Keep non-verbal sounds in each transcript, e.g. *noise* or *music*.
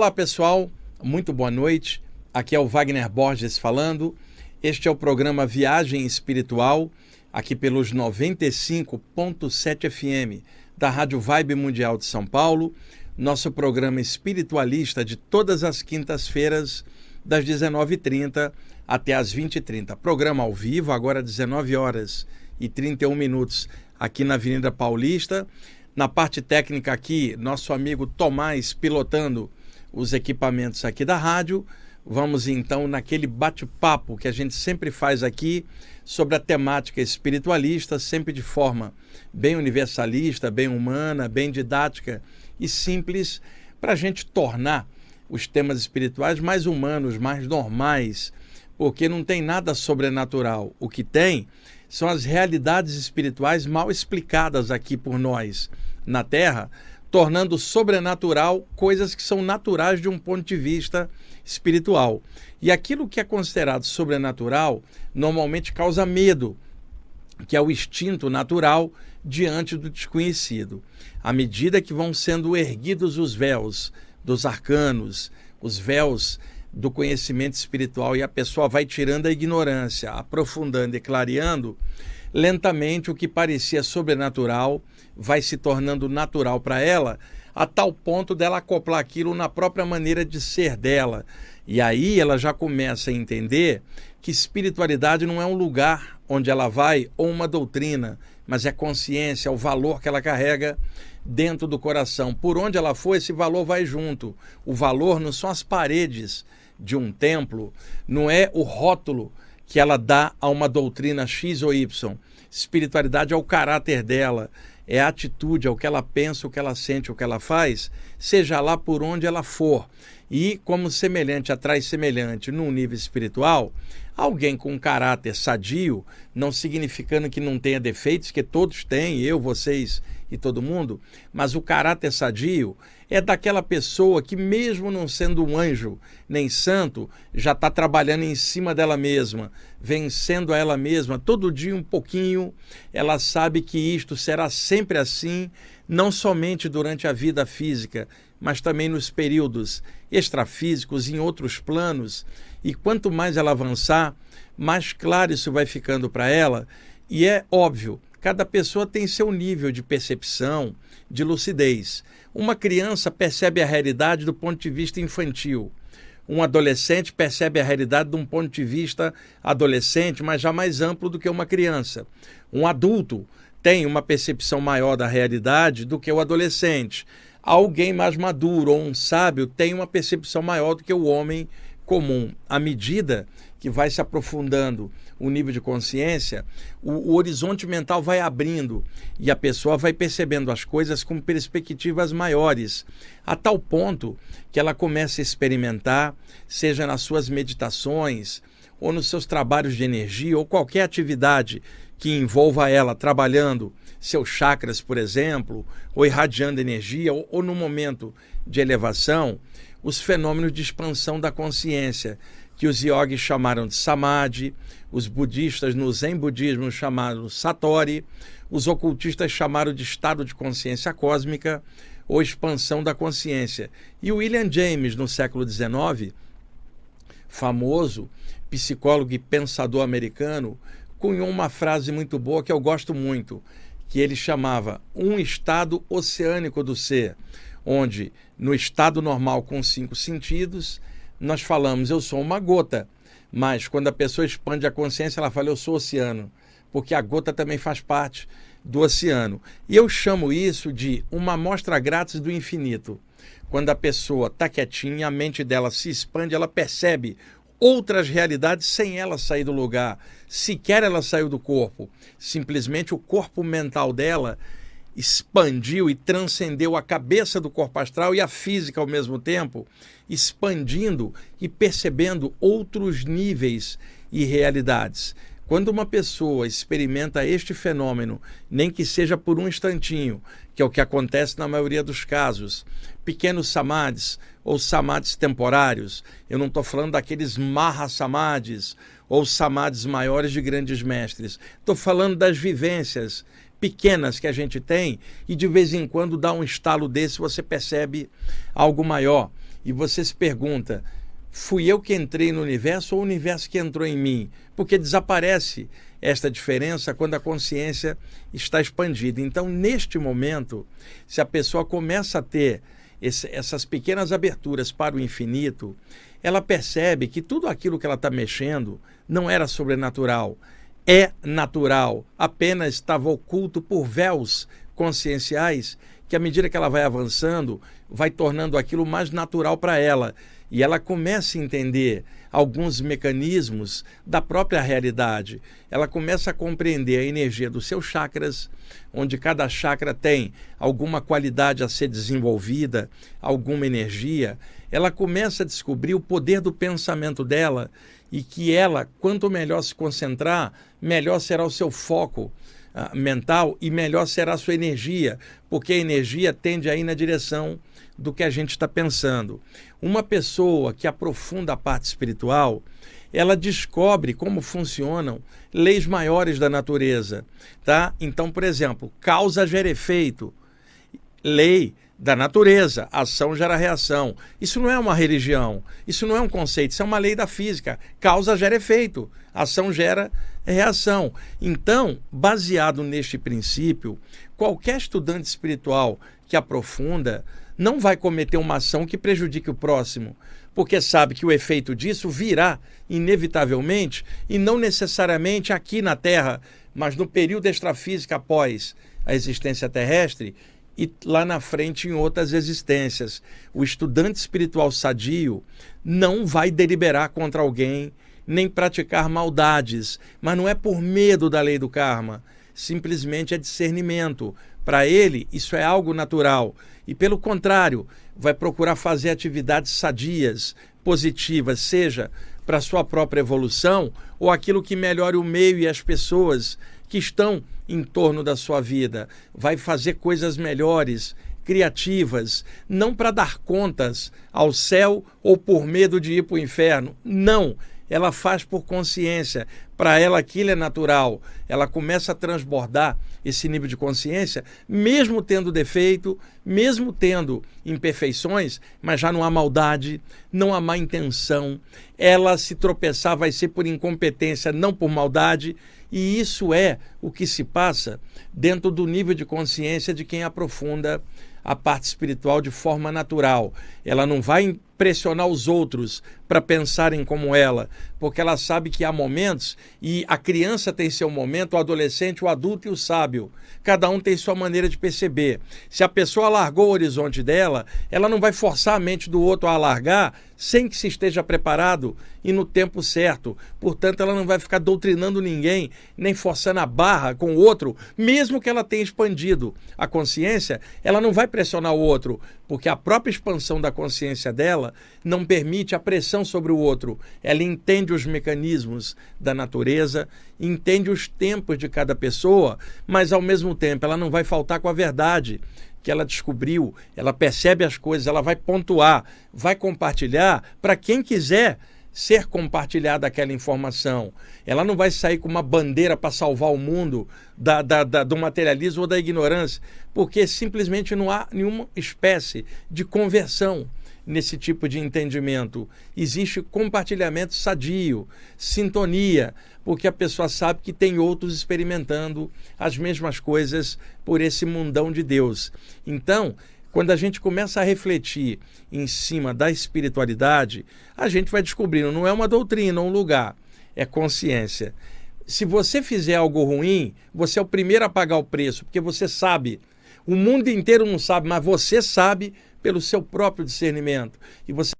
Olá pessoal, muito boa noite. Aqui é o Wagner Borges falando. Este é o programa Viagem Espiritual, aqui pelos 95.7 FM da Rádio Vibe Mundial de São Paulo. Nosso programa espiritualista de todas as quintas-feiras, das 19h30 até as 20h30. Programa ao vivo, agora 19 horas e 31 minutos, aqui na Avenida Paulista. Na parte técnica aqui, nosso amigo Tomás pilotando os equipamentos aqui da rádio. Vamos então naquele bate-papo que a gente sempre faz aqui sobre a temática espiritualista, sempre de forma bem universalista, bem humana, bem didática e simples, para a gente tornar os temas espirituais mais humanos, mais normais, porque não tem nada sobrenatural. O que tem são as realidades espirituais mal explicadas aqui por nós na Terra tornando sobrenatural coisas que são naturais de um ponto de vista espiritual. E aquilo que é considerado sobrenatural normalmente causa medo, que é o instinto natural diante do desconhecido. À medida que vão sendo erguidos os véus dos arcanos, os véus do conhecimento espiritual e a pessoa vai tirando a ignorância, aprofundando e clareando, lentamente o que parecia sobrenatural vai se tornando natural para ela, a tal ponto dela acoplar aquilo na própria maneira de ser dela. E aí ela já começa a entender que espiritualidade não é um lugar onde ela vai ou uma doutrina, mas é consciência, é o valor que ela carrega dentro do coração. Por onde ela for, esse valor vai junto. O valor não são as paredes de um templo, não é o rótulo que ela dá a uma doutrina X ou Y. Espiritualidade é o caráter dela, é a atitude, é o que ela pensa, o que ela sente, o que ela faz, seja lá por onde ela for. E como semelhante atrai semelhante num nível espiritual, alguém com um caráter sadio, não significando que não tenha defeitos, que todos têm, eu, vocês e todo mundo, mas o caráter sadio é daquela pessoa que, mesmo não sendo um anjo nem santo, já está trabalhando em cima dela mesma, vencendo a ela mesma, todo dia um pouquinho. Ela sabe que isto será sempre assim, não somente durante a vida física, mas também nos períodos extrafísicos, em outros planos. E quanto mais ela avançar, mais claro isso vai ficando para ela. E é óbvio, cada pessoa tem seu nível de percepção, de lucidez. Uma criança percebe a realidade do ponto de vista infantil. Um adolescente percebe a realidade de um ponto de vista adolescente, mas já mais amplo do que uma criança. Um adulto tem uma percepção maior da realidade do que o adolescente. Alguém mais maduro ou um sábio tem uma percepção maior do que o homem comum. À medida que vai se aprofundando o nível de consciência, o, o, horizonte mental vai abrindo e a pessoa vai percebendo as coisas com perspectivas maiores, a tal ponto que ela começa a experimentar, seja nas suas meditações, ou nos seus trabalhos de energia, ou qualquer atividade que envolva ela trabalhando seus chakras, por exemplo, ou irradiando energia, ou, ou no momento de elevação, os fenômenos de expansão da consciência que os yogis chamaram de samadhi, os budistas no Zen budismo chamaram satori, os ocultistas chamaram de estado de consciência cósmica ou expansão da consciência. E William James, no século XIX, famoso psicólogo e pensador americano, cunhou uma frase muito boa que eu gosto muito, que ele chamava um estado oceânico do ser, onde no estado normal com cinco sentidos nós falamos, eu sou uma gota. Mas quando a pessoa expande a consciência, ela fala, eu sou oceano. Porque a gota também faz parte do oceano. E eu chamo isso de uma amostra grátis do infinito. Quando a pessoa está quietinha, a mente dela se expande, ela percebe outras realidades sem ela sair do lugar. Sequer ela saiu do corpo. Simplesmente o corpo mental dela expandiu e transcendeu a cabeça do corpo astral e a física ao mesmo tempo, expandindo e percebendo outros níveis e realidades. Quando uma pessoa experimenta este fenômeno, nem que seja por um instantinho, que é o que acontece na maioria dos casos, pequenos samadhis ou samadhis temporários, eu não estou falando daqueles maha-samadhis ou samadhis maiores de grandes mestres, estou falando das vivências pequenas que a gente tem e de vez em quando dá um estalo desse você percebe algo maior. e você se pergunta: fui eu que entrei no universo ou o universo que entrou em mim? Porque desaparece esta diferença quando a consciência está expandida. Então, neste momento, se a pessoa começa a ter esse, essas pequenas aberturas para o infinito, ela percebe que tudo aquilo que ela está mexendo não era sobrenatural, é natural, apenas estava oculto por véus conscienciais que, à medida que ela vai avançando, vai tornando aquilo mais natural para ela. E ela começa a entender alguns mecanismos da própria realidade. Ela começa a compreender a energia dos seus chakras, onde cada chakra tem alguma qualidade a ser desenvolvida, alguma energia. Ela começa a descobrir o poder do pensamento dela e que ela, quanto melhor se concentrar, melhor será o seu foco uh, mental e melhor será a sua energia, porque a energia tende a ir na direção do que a gente está pensando. Uma pessoa que aprofunda a parte espiritual, ela descobre como funcionam leis maiores da natureza, tá? Então, por exemplo, causa gera efeito, lei da natureza, ação gera reação. Isso não é uma religião, isso não é um conceito, isso é uma lei da física. Causa gera efeito, ação gera reação. Então, baseado neste princípio, qualquer estudante espiritual que aprofunda não vai cometer uma ação que prejudique o próximo, porque sabe que o efeito disso virá inevitavelmente e não necessariamente aqui na Terra, mas no período extrafísico após a existência terrestre e lá na frente em outras existências. O estudante espiritual sadio não vai deliberar contra alguém nem praticar maldades, mas não é por medo da lei do karma, simplesmente é discernimento. Para ele, isso é algo natural e, pelo contrário, vai procurar fazer atividades sadias, positivas, seja para sua própria evolução ou aquilo que melhore o meio e as pessoas que estão em torno da sua vida. Vai fazer coisas melhores, criativas, não para dar contas ao céu ou por medo de ir para o inferno. Não ela faz por consciência. Para ela aquilo é natural. Ela começa a transbordar esse nível de consciência, mesmo tendo defeito, mesmo tendo imperfeições, mas já não há maldade, não há má intenção. Ela se tropeçar vai ser por incompetência, não por maldade. E isso é o que se passa dentro do nível de consciência de quem aprofunda a parte espiritual de forma natural. Ela não vai pressionar os outros para pensarem como ela, porque ela sabe que há momentos e a criança tem seu momento, o adolescente, o adulto e o sábio. Cada um tem sua maneira de perceber. Se a pessoa largou o horizonte dela, ela não vai forçar a mente do outro a alargar sem que se esteja preparado e no tempo certo. Portanto, ela não vai ficar doutrinando ninguém, nem forçando a barra com o outro, mesmo que ela tenha expandido a consciência, ela não vai pressionar o outro, porque a própria expansão da consciência dela não permite a pressão sobre o outro. Ela entende os mecanismos da natureza, entende os tempos de cada pessoa, mas ao mesmo tempo ela não vai faltar com a verdade que ela descobriu, ela percebe as coisas, ela vai pontuar, vai compartilhar para quem quiser ser compartilhada aquela informação. Ela não vai sair com uma bandeira para salvar o mundo da, da, da, do materialismo ou da ignorância, porque simplesmente não há nenhuma espécie de conversão nesse tipo de entendimento. Existe compartilhamento sadio, sintonia, porque a pessoa sabe que tem outros experimentando as mesmas coisas por esse mundão de Deus. Então, quando a gente começa a refletir em cima da espiritualidade, a gente vai descobrindo, não é uma doutrina, um lugar, é consciência. Se você fizer algo ruim, você é o primeiro a pagar o preço, porque você sabe. O mundo inteiro não sabe, mas você sabe pelo seu próprio discernimento. E você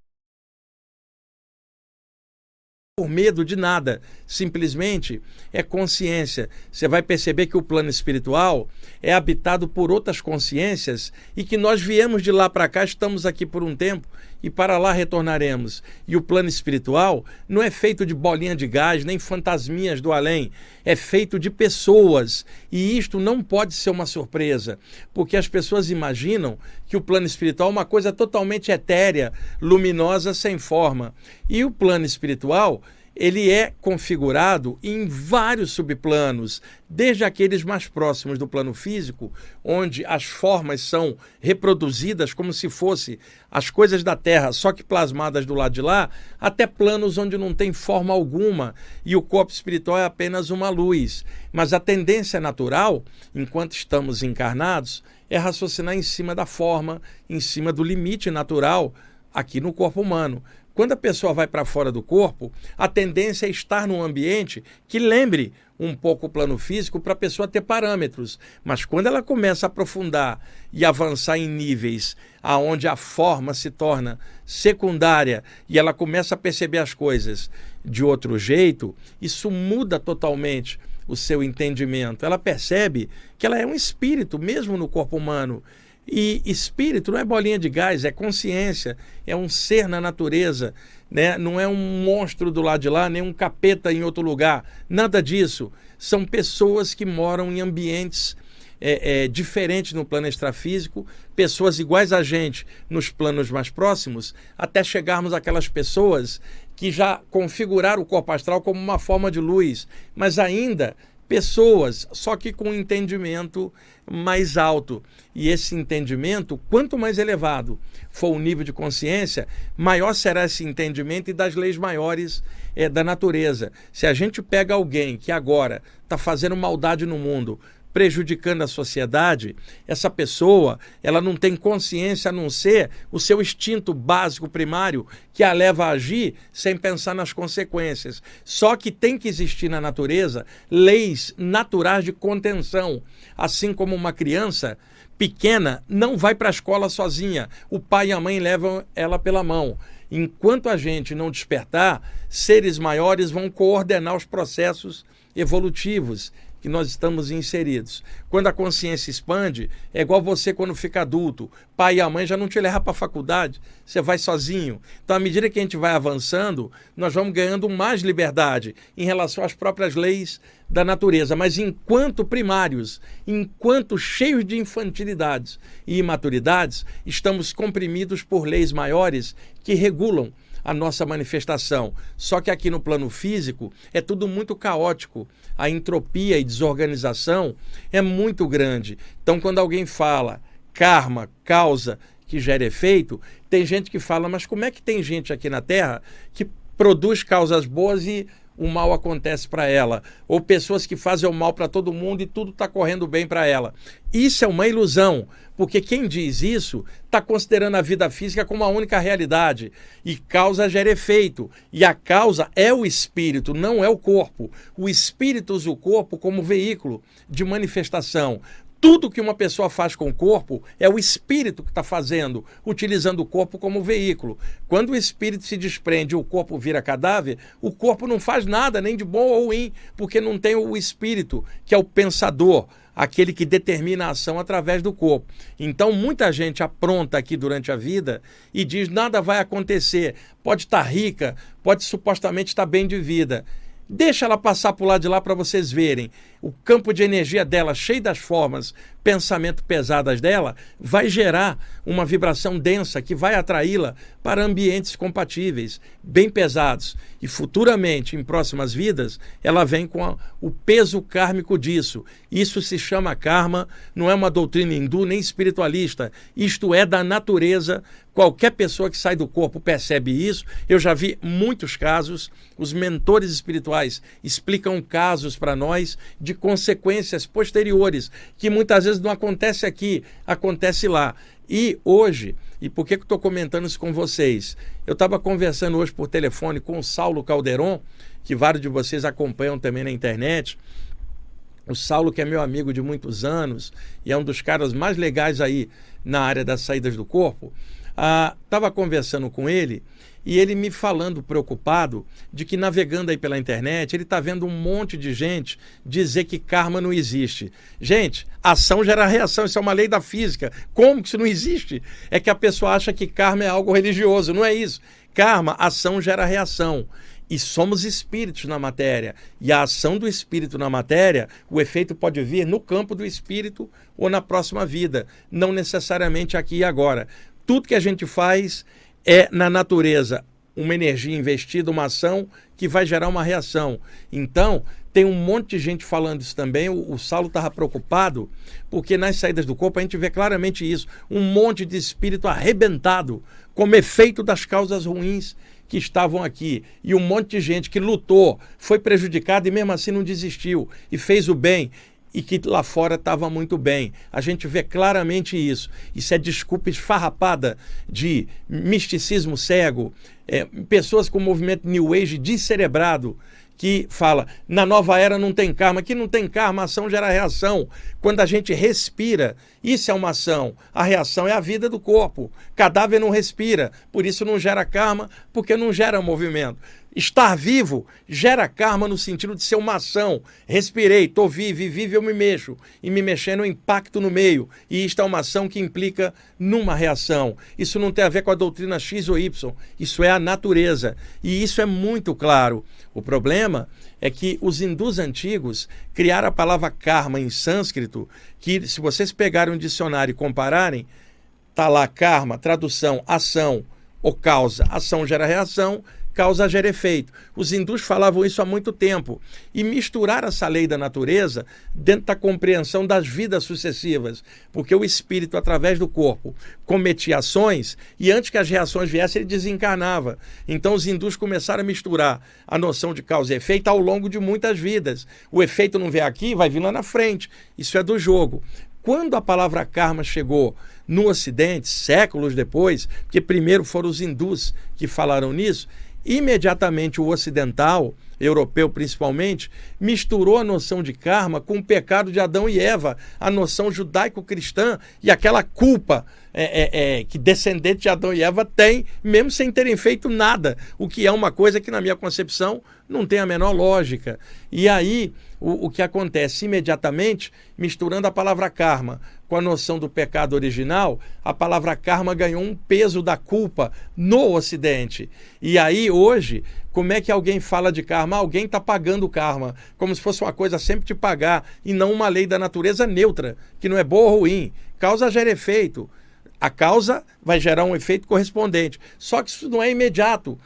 por medo de nada, simplesmente é consciência. Você vai perceber que o plano espiritual é habitado por outras consciências e que nós viemos de lá para cá, estamos aqui por um tempo e para lá retornaremos. E o plano espiritual não é feito de bolinha de gás, nem fantasminhas do além, é feito de pessoas. E isto não pode ser uma surpresa, porque as pessoas imaginam que o plano espiritual é uma coisa totalmente etérea, luminosa, sem forma. E o plano espiritual ele é configurado em vários subplanos, desde aqueles mais próximos do plano físico, onde as formas são reproduzidas como se fosse as coisas da Terra, só que plasmadas do lado de lá, até planos onde não tem forma alguma e o corpo espiritual é apenas uma luz. Mas a tendência natural, enquanto estamos encarnados, é raciocinar em cima da forma, em cima do limite natural aqui no corpo humano. Quando a pessoa vai para fora do corpo, a tendência é estar num ambiente que lembre um pouco o plano físico para a pessoa ter parâmetros. Mas quando ela começa a aprofundar e avançar em níveis aonde a forma se torna secundária e ela começa a perceber as coisas de outro jeito, isso muda totalmente o seu entendimento. Ela percebe que ela é um espírito mesmo no corpo humano e espírito não é bolinha de gás, é consciência, é um ser na natureza, né? não é um monstro do lado de lá, nem um capeta em outro lugar. Nada disso. São pessoas que moram em ambientes é, é, diferentes no plano extrafísico, pessoas iguais a gente nos planos mais próximos, até chegarmos àquelas pessoas que já configuraram o corpo astral como uma forma de luz, mas ainda pessoas, só que com um entendimento mais alto. E esse entendimento, quanto mais elevado for o nível de consciência, maior será esse entendimento e das leis maiores é, da natureza. Se a gente pega alguém que agora está fazendo maldade no mundo, prejudicando a sociedade, essa pessoa, ela não tem consciência a não ser o seu instinto básico primário que a leva a agir sem pensar nas consequências. Só que tem que existir na natureza leis naturais de contenção, assim como uma criança pequena não vai para a escola sozinha, o pai e a mãe levam ela pela mão. Enquanto a gente não despertar, seres maiores vão coordenar os processos evolutivos que nós estamos inseridos. Quando a consciência expande, é igual você quando fica adulto. Pai e a mãe já não te levam para a faculdade, você vai sozinho. Então, à medida que a gente vai avançando, nós vamos ganhando mais liberdade em relação às próprias leis da natureza. Mas enquanto primários, enquanto cheios de infantilidades e imaturidades, estamos comprimidos por leis maiores que regulam a nossa manifestação. Só que aqui no plano físico é tudo muito caótico. A entropia e desorganização é muito grande. Então, quando alguém fala karma, causa que gera efeito, tem gente que fala, mas como é que tem gente aqui na Terra que produz causas boas e o mal acontece para ela, ou pessoas que fazem o mal para todo mundo e tudo está correndo bem para ela. Isso é uma ilusão, porque quem diz isso está considerando a vida física como a única realidade. E causa gera efeito. E a causa é o espírito, não é o corpo. O espírito usa o corpo como veículo de manifestação tudo que uma pessoa faz com o corpo é o espírito que está fazendo, utilizando o corpo como veículo. Quando o espírito se desprende e o corpo vira cadáver, o corpo não faz nada, nem de bom ou ruim, porque não tem o espírito, que é o pensador, aquele que determina a ação através do corpo. Então, muita gente apronta aqui durante a vida e diz: nada vai acontecer, pode estar tá rica, pode supostamente estar tá bem de vida. Deixa ela passar por lá de lá para vocês verem. O campo de energia dela, cheio das formas, pensamento pesadas dela, vai gerar uma vibração densa que vai atraí-la para ambientes compatíveis, bem pesados. E futuramente, em próximas vidas, ela vem com a, o peso kármico disso. Isso se chama karma, não é uma doutrina hindu nem espiritualista. Isto é da natureza Qualquer pessoa que sai do corpo percebe isso. Eu já vi muitos casos. Os mentores espirituais explicam casos para nós de consequências posteriores que muitas vezes não acontece aqui, acontece lá. E hoje, e por que, que estou comentando isso com vocês? Eu estava conversando hoje por telefone com o Saulo Calderon, que vários de vocês acompanham também na internet. O Saulo, que é meu amigo de muitos anos e é um dos caras mais legais aí na área das saídas do corpo. Estava ah, conversando com ele e ele me falando preocupado de que navegando aí pela internet, ele está vendo um monte de gente dizer que karma não existe. Gente, ação gera reação, isso é uma lei da física. Como que isso não existe? É que a pessoa acha que karma é algo religioso, não é isso. Karma, ação gera reação. E somos espíritos na matéria. E a ação do espírito na matéria, o efeito pode vir no campo do espírito ou na próxima vida, não necessariamente aqui e agora tudo que a gente faz é na natureza. uma energia investida, uma ação que vai gerar uma reação. Então, tem um monte de gente falando isso também. O, o Saulo estava preocupado, porque nas saídas do corpo a gente vê claramente isso: um monte de espírito arrebentado, como efeito das causas ruins que estavam aqui. E um monte de gente que lutou, foi prejudicada e mesmo assim não desistiu e fez o bem e que lá fora estava muito bem. A gente vê claramente isso. Isso é desculpa esfarrapada de misticismo cego, é, pessoas com movimento New Age descerebrado que fala na nova era não tem karma, que não tem karma, ação gera reação. Quando a gente respira, isso é uma ação. A reação é a vida do corpo. Cadáver não respira, por isso não gera karma, porque não gera movimento. Estar vivo gera karma no sentido de ser uma ação. Respirei, estou vivo, e vivo eu me mexo. E me mexendo, impacto no meio. E isto é uma ação que implica numa reação. Isso não tem a ver com a doutrina X ou Y. Isso é a natureza. E isso é muito claro. O problema é que os hindus antigos criaram a palavra karma em sânscrito, que se vocês pegarem um dicionário e compararem, tá lá karma, tradução, ação ou causa. Ação gera reação, causa gera efeito. Os hindus falavam isso há muito tempo. E misturar essa lei da natureza dentro da compreensão das vidas sucessivas. Porque o espírito, através do corpo, cometia ações e antes que as reações viessem, ele desencarnava. Então os hindus começaram a misturar a noção de causa e efeito ao longo de muitas vidas. O efeito não vem aqui, vai vir lá na frente. Isso é do jogo. Quando a palavra karma chegou no Ocidente, séculos depois, porque primeiro foram os hindus que falaram nisso, imediatamente o ocidental, europeu principalmente, misturou a noção de karma com o pecado de Adão e Eva, a noção judaico-cristã e aquela culpa é, é, é, que descendente de Adão e Eva tem, mesmo sem terem feito nada, o que é uma coisa que, na minha concepção, não tem a menor lógica. E aí, o, o que acontece imediatamente, misturando a palavra karma com a noção do pecado original, a palavra karma ganhou um peso da culpa no Ocidente. E aí, hoje, como é que alguém fala de karma? Alguém está pagando karma, como se fosse uma coisa sempre de pagar, e não uma lei da natureza neutra, que não é boa ou ruim. Causa gera efeito. A causa vai gerar um efeito correspondente. Só que isso não é imediato.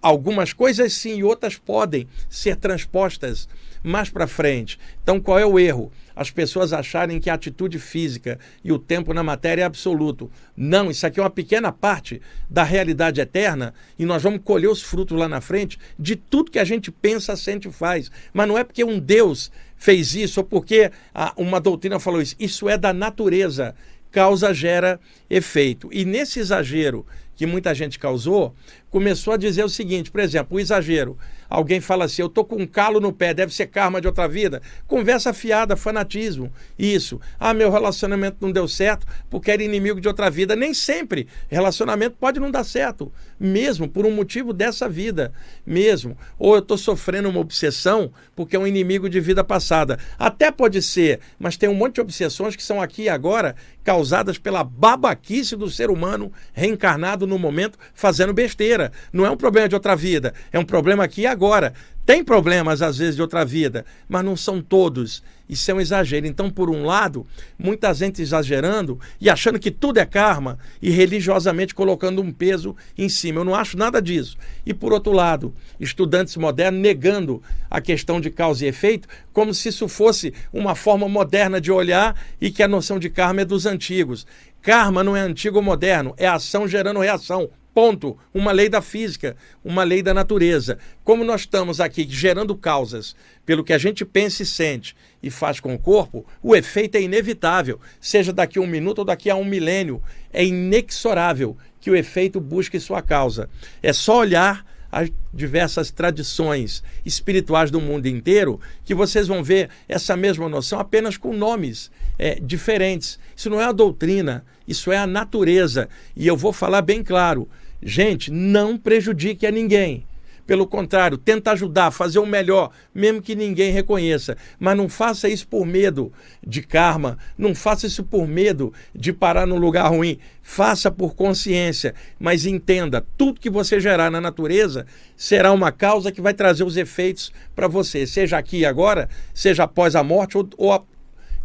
Algumas coisas sim e outras podem ser transpostas mais para frente. Então, qual é o erro? As pessoas acharem que a atitude física e o tempo na matéria é absoluto. Não, isso aqui é uma pequena parte da realidade eterna e nós vamos colher os frutos lá na frente de tudo que a gente pensa, sente e faz. Mas não é porque um Deus fez isso ou porque uma doutrina falou isso. Isso é da natureza. Causa gera efeito. E nesse exagero que muita gente causou, começou a dizer o seguinte, por exemplo, o exagero. Alguém fala assim, eu tô com um calo no pé, deve ser karma de outra vida. Conversa fiada, fanatismo. Isso. Ah, meu relacionamento não deu certo porque era inimigo de outra vida. Nem sempre relacionamento pode não dar certo, mesmo por um motivo dessa vida, mesmo. Ou eu estou sofrendo uma obsessão porque é um inimigo de vida passada. Até pode ser, mas tem um monte de obsessões que são aqui e agora causadas pela babaquice do ser humano reencarnado no momento fazendo besteira. Não é um problema de outra vida, é um problema aqui e agora. Tem problemas, às vezes, de outra vida, mas não são todos. Isso é um exagero. Então, por um lado, muita gente exagerando e achando que tudo é karma e religiosamente colocando um peso em cima. Eu não acho nada disso. E, por outro lado, estudantes modernos negando a questão de causa e efeito como se isso fosse uma forma moderna de olhar e que a noção de karma é dos antigos. Karma não é antigo ou moderno, é ação gerando reação. Ponto. Uma lei da física, uma lei da natureza. Como nós estamos aqui gerando causas pelo que a gente pensa e sente e faz com o corpo, o efeito é inevitável. Seja daqui a um minuto ou daqui a um milênio. É inexorável que o efeito busque sua causa. É só olhar as diversas tradições espirituais do mundo inteiro, que vocês vão ver essa mesma noção apenas com nomes é, diferentes. Isso não é a doutrina, isso é a natureza. E eu vou falar bem claro: gente, não prejudique a ninguém. Pelo contrário, tenta ajudar, fazer o melhor, mesmo que ninguém reconheça. Mas não faça isso por medo de karma, não faça isso por medo de parar num lugar ruim. Faça por consciência, mas entenda: tudo que você gerar na natureza será uma causa que vai trazer os efeitos para você, seja aqui e agora, seja após a morte ou, ou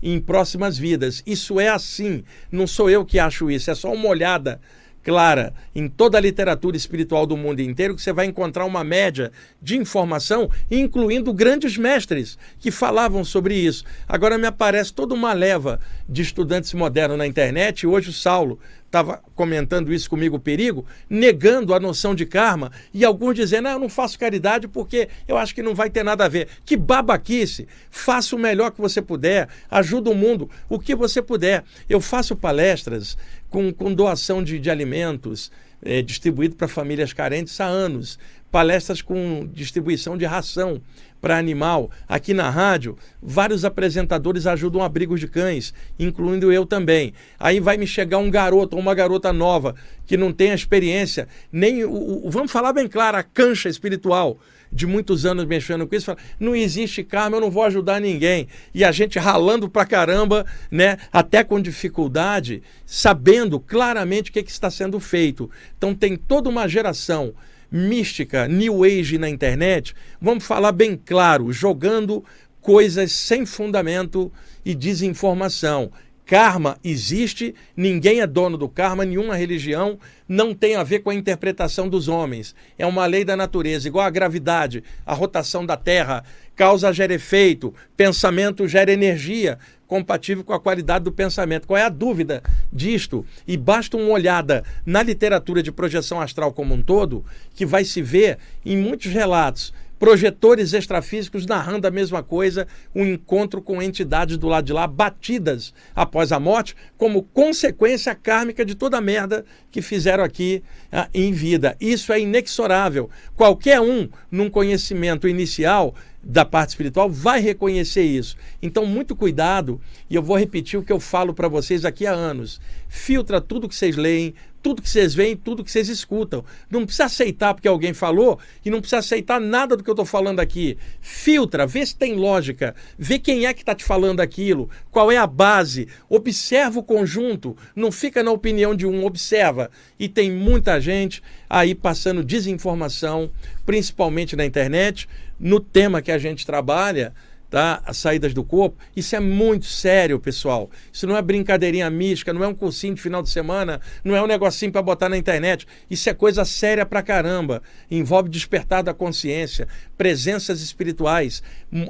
em próximas vidas. Isso é assim. Não sou eu que acho isso, é só uma olhada clara em toda a literatura espiritual do mundo inteiro que você vai encontrar uma média de informação, incluindo grandes mestres que falavam sobre isso. Agora me aparece toda uma leva de estudantes modernos na internet, e hoje o Saulo estava comentando isso comigo, o perigo, negando a noção de karma, e alguns dizendo, ah, eu não faço caridade porque eu acho que não vai ter nada a ver. Que babaquice! Faça o melhor que você puder, ajuda o mundo, o que você puder. Eu faço palestras com, com doação de, de alimentos é, distribuído para famílias carentes há anos, palestras com distribuição de ração para animal. Aqui na rádio, vários apresentadores ajudam abrigos de cães, incluindo eu também. Aí vai me chegar um garoto ou uma garota nova que não tem a experiência, nem o, o vamos falar bem claro, a cancha espiritual de muitos anos mexendo com isso, fala, não existe karma, eu não vou ajudar ninguém. E a gente ralando pra caramba, né, até com dificuldade, sabendo claramente o que, que está sendo feito. Então tem toda uma geração mística, new age na internet, vamos falar bem claro, jogando coisas sem fundamento e desinformação. Karma existe, ninguém é dono do karma, nenhuma religião não tem a ver com a interpretação dos homens. É uma lei da natureza, igual a gravidade, a rotação da Terra, causa gera efeito, pensamento gera energia, compatível com a qualidade do pensamento. Qual é a dúvida disto? E basta uma olhada na literatura de projeção astral como um todo, que vai se ver em muitos relatos projetores extrafísicos narrando a mesma coisa, um encontro com entidades do lado de lá batidas após a morte, como consequência kármica de toda a merda que fizeram aqui ah, em vida. Isso é inexorável. Qualquer um, num conhecimento inicial, da parte espiritual vai reconhecer isso. Então, muito cuidado, e eu vou repetir o que eu falo para vocês aqui há anos. Filtra tudo que vocês leem, tudo que vocês veem, tudo que vocês escutam. Não precisa aceitar porque alguém falou e não precisa aceitar nada do que eu estou falando aqui. Filtra, vê se tem lógica, vê quem é que está te falando aquilo, qual é a base, observa o conjunto, não fica na opinião de um, observa. E tem muita gente aí passando desinformação, principalmente na internet, no tema que a gente trabalha tá? as saídas do corpo. Isso é muito sério, pessoal. Isso não é brincadeirinha mística, não é um cursinho de final de semana, não é um negocinho para botar na internet. Isso é coisa séria pra caramba. Envolve despertar da consciência, presenças espirituais.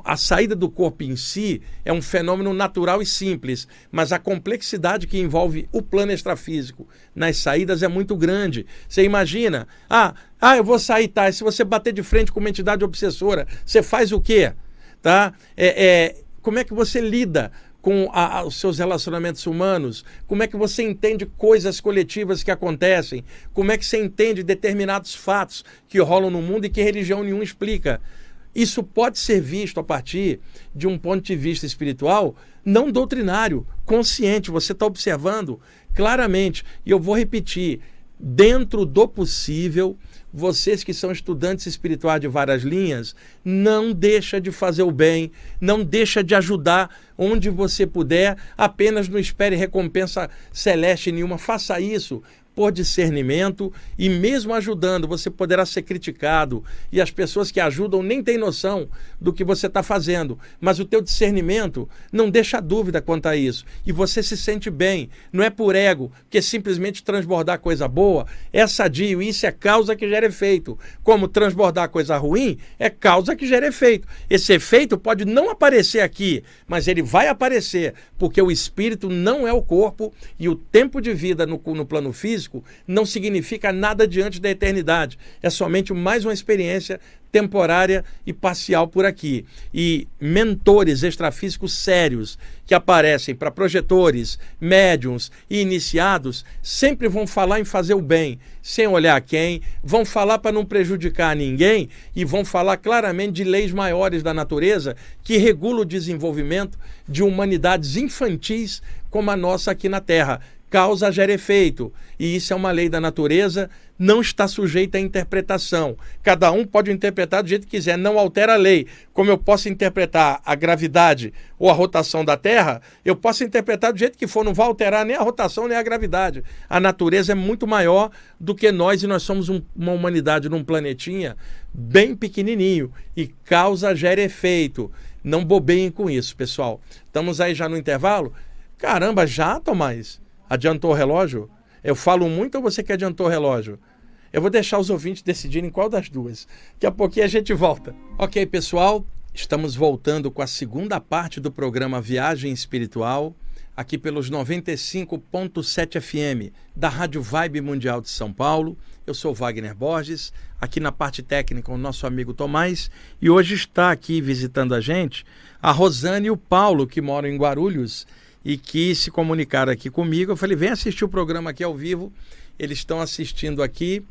A saída do corpo em si é um fenômeno natural e simples, mas a complexidade que envolve o plano extrafísico nas saídas é muito grande. Você imagina, ah, ah, eu vou sair, tá? E se você bater de frente com uma entidade obsessora, você faz o quê? Tá? É, é, como é que você lida com a, os seus relacionamentos humanos? Como é que você entende coisas coletivas que acontecem? Como é que você entende determinados fatos que rolam no mundo e que religião nenhuma explica? Isso pode ser visto a partir de um ponto de vista espiritual, não doutrinário, consciente. Você está observando claramente. E eu vou repetir: dentro do possível, vocês que são estudantes espirituais de várias linhas, não deixa de fazer o bem, não deixa de ajudar onde você puder, apenas não espere recompensa celeste nenhuma, faça isso, por discernimento e mesmo ajudando, você poderá ser criticado. E as pessoas que ajudam nem têm noção do que você está fazendo, mas o teu discernimento não deixa dúvida quanto a isso. E você se sente bem, não é por ego, que simplesmente transbordar coisa boa, é sadio, isso é causa que gera efeito, como transbordar coisa ruim é causa que gera efeito. Esse efeito pode não aparecer aqui, mas ele vai aparecer, porque o espírito não é o corpo e o tempo de vida no, no plano físico físico não significa nada diante da eternidade. É somente mais uma experiência temporária e parcial por aqui. E mentores extrafísicos sérios que aparecem para projetores, médiums e iniciados sempre vão falar em fazer o bem, sem olhar quem, vão falar para não prejudicar ninguém e vão falar claramente de leis maiores da natureza que regulam o desenvolvimento de humanidades infantis como a nossa aqui na Terra causa gera efeito. E isso é uma lei da natureza, não está sujeita à interpretação. Cada um pode interpretar do jeito que quiser, não altera a lei. Como eu posso interpretar a gravidade ou a rotação da Terra, eu posso interpretar do jeito que for, não vai alterar nem a rotação nem a gravidade. A natureza é muito maior do que nós e nós somos um, uma humanidade num planetinha bem pequenininho e causa gera efeito. Não bobeiem com isso, pessoal. Estamos aí já no intervalo? Caramba, já, Tomás? Adiantou o relógio? Eu falo muito ou você que adiantou o relógio? Eu vou deixar os ouvintes decidirem qual das duas. Daqui a pouquinho a gente volta. Ok, pessoal, estamos voltando com a segunda parte do programa Viagem Espiritual, aqui pelos 95.7 FM da Rádio Vibe Mundial de São Paulo. Eu sou Wagner Borges, aqui na parte técnica o nosso amigo Tomás, e hoje está aqui visitando a gente a Rosane e o Paulo, que moram em Guarulhos e que se comunicaram aqui comigo. Eu falei, vem assistir o programa aqui ao vivo eles estão assistindo aqui,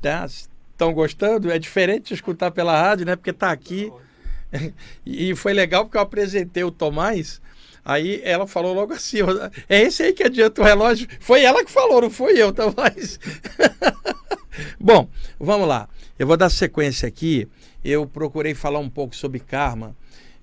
tá? estão gostando. É diferente escutar pela rádio, né? Porque está aqui. *laughs* E foi legal porque eu apresentei o Tomás. Aí ela falou logo assim: é esse aí que adianta o relógio. Foi ela que falou, não fui eu, *laughs* Tomás. Bom, vamos lá. Eu vou dar sequência aqui. Eu procurei falar um pouco sobre karma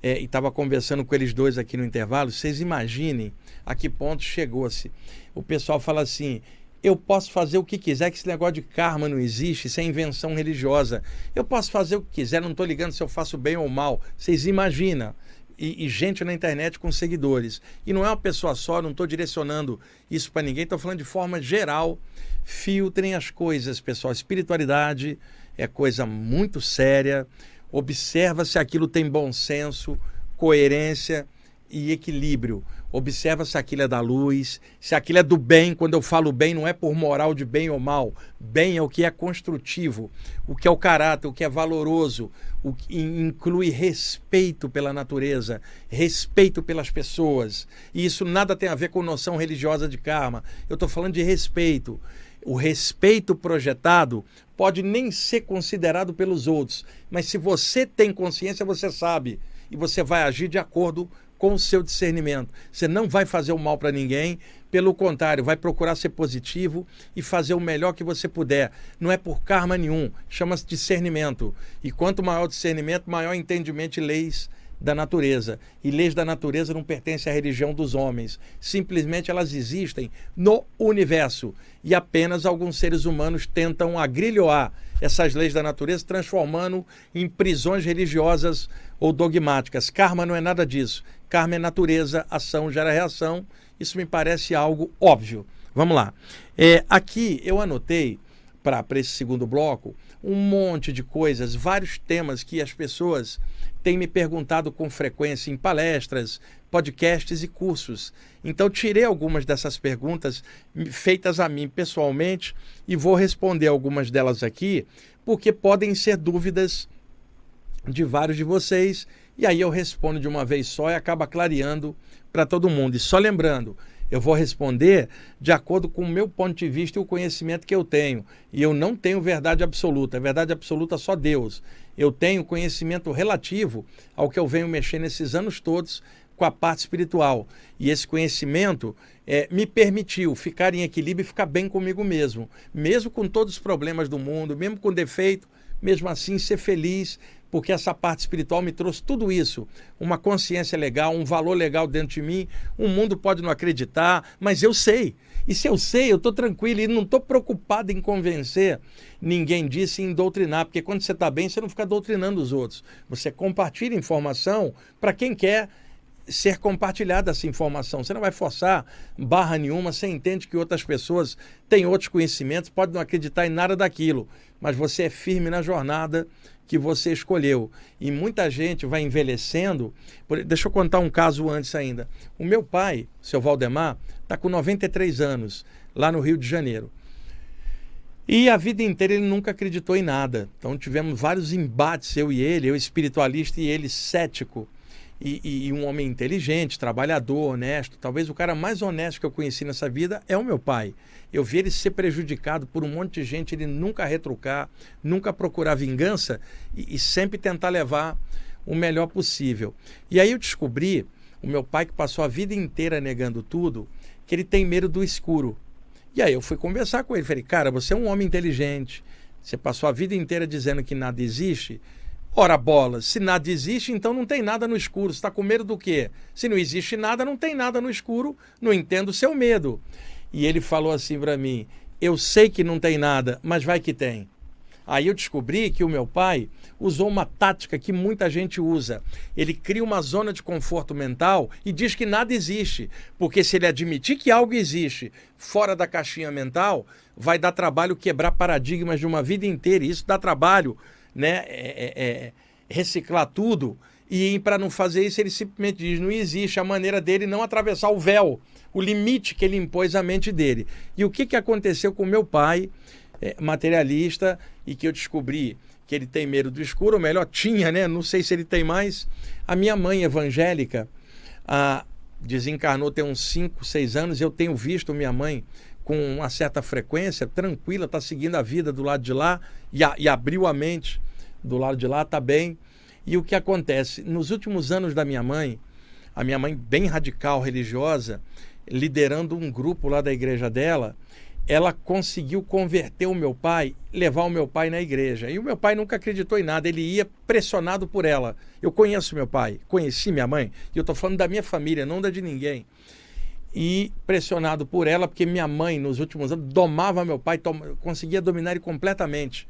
é, e estava conversando com eles dois aqui no intervalo. Vocês imaginem a que ponto chegou-se. O pessoal fala assim: eu posso fazer o que quiser, que esse negócio de karma não existe, isso é invenção religiosa. Eu posso fazer o que quiser, não estou ligando se eu faço bem ou mal. Vocês imaginam. E, e, gente na internet com seguidores. E não é uma pessoa só, não estou direcionando isso para ninguém, estou falando de forma geral. Filtrem as coisas, pessoal. Espiritualidade é coisa muito séria. Observa se aquilo tem bom senso, coerência e equilíbrio. Observa se aquilo é da luz, se aquilo é do bem. Quando eu falo bem, não é por moral de bem ou mal. Bem é o que é construtivo, o que é o caráter, o que é valoroso, o que inclui respeito pela natureza, respeito pelas pessoas. E isso nada tem a ver com noção religiosa de karma. Eu estou falando de respeito. O respeito projetado pode nem ser considerado pelos outros, mas se você tem consciência, você sabe e você vai agir de acordo com o seu discernimento. Você não vai fazer o mal para ninguém, pelo contrário, vai procurar ser positivo e fazer o melhor que você puder. Não é por karma nenhum, chama-se discernimento. E quanto maior o discernimento, maior entendimento e leis da natureza. E leis da natureza não pertencem à religião dos homens. Simplesmente elas existem no universo. E apenas alguns seres humanos tentam agrilhoar essas leis da natureza, transformando em prisões religiosas ou dogmáticas. Karma não é nada disso. Karma é natureza, ação gera reação. Isso me parece algo óbvio. Vamos lá. É, aqui eu anotei para esse segundo bloco um monte de coisas, vários temas que as pessoas têm me perguntado com frequência em palestras, podcasts e cursos. Então, tirei algumas dessas perguntas feitas a mim pessoalmente e vou responder algumas delas aqui, porque podem ser dúvidas de vários de vocês e aí eu respondo de uma vez só e acaba clareando para todo mundo. E só lembrando, eu vou responder de acordo com o meu ponto de vista e o conhecimento que eu tenho. E eu não tenho verdade absoluta. A verdade absoluta é só Deus. Eu tenho conhecimento relativo ao que eu venho mexer nesses anos todos com a parte espiritual. E esse conhecimento é, me permitiu ficar em equilíbrio e ficar bem comigo mesmo. Mesmo com todos os problemas do mundo, mesmo com defeito, mesmo assim ser feliz, porque essa parte espiritual me trouxe tudo isso, uma consciência legal, um valor legal dentro de mim. O mundo pode não acreditar, mas eu sei. E se eu sei, eu estou tranquilo e não estou preocupado em convencer ninguém disso em doutrinar, porque quando você está bem, você não fica doutrinando os outros. Você compartilha informação para quem quer ser compartilhada essa informação. Você não vai forçar barra nenhuma, você entende que outras pessoas têm outros conhecimentos, podem não acreditar em nada daquilo, mas você é firme na jornada que você escolheu. E muita gente vai envelhecendo. Deixa eu contar um caso antes ainda. O meu pai, seu Valdemar, está com 93 anos, lá no Rio de Janeiro. E a vida inteira ele nunca acreditou em nada. Então tivemos vários embates, eu e ele, eu espiritualista e ele cético e, e, um homem inteligente, trabalhador, honesto. Talvez o cara mais honesto que eu conheci nessa vida é o meu pai. Eu vi ele ser prejudicado por um monte de gente, ele nunca retrucar, nunca procurar vingança e, e sempre tentar levar o melhor possível. E aí eu descobri, o meu pai que passou a vida inteira negando tudo, que ele tem medo do escuro. E aí eu fui conversar com ele, falei, cara, você é um homem inteligente, você passou a vida inteira dizendo que nada existe, Ora, bola, se nada existe, então não tem nada no escuro. Você está com medo do quê? Se não existe nada, não tem nada no escuro. Não entendo o seu medo. E ele falou assim para mim: Eu sei que não tem nada, mas vai que tem. Aí eu descobri que o meu pai usou uma tática que muita gente usa. Ele cria uma zona de conforto mental e diz que nada existe. Porque se ele admitir que algo existe fora da caixinha mental, vai dar trabalho quebrar paradigmas de uma vida inteira. E isso dá trabalho, né? É, é, é reciclar tudo. E para não fazer isso, ele simplesmente diz: não existe a maneira dele não atravessar o véu, o limite que ele impôs à mente dele. E o que, que aconteceu com meu pai, é, materialista, e que eu descobri que ele tem medo do escuro, ou melhor, tinha, né? Não sei se ele tem mais. A minha mãe evangélica a, desencarnou tem uns 5, 6 anos. Eu tenho visto minha mãe com uma certa frequência, tranquila, está seguindo a vida do lado de lá e, a, e abriu a mente do lado de lá, está bem. E o que acontece? Nos últimos anos da minha mãe, a minha mãe bem radical, religiosa, liderando um grupo lá da igreja dela, ela conseguiu converter o meu pai, levar o meu pai na igreja. E o meu pai nunca acreditou em nada, ele ia pressionado por ela. Eu conheço meu pai, conheci minha mãe, e eu estou falando da minha família, não da de ninguém. E pressionado por ela, porque minha mãe, nos últimos anos, domava meu pai, tom... conseguia dominar ele completamente.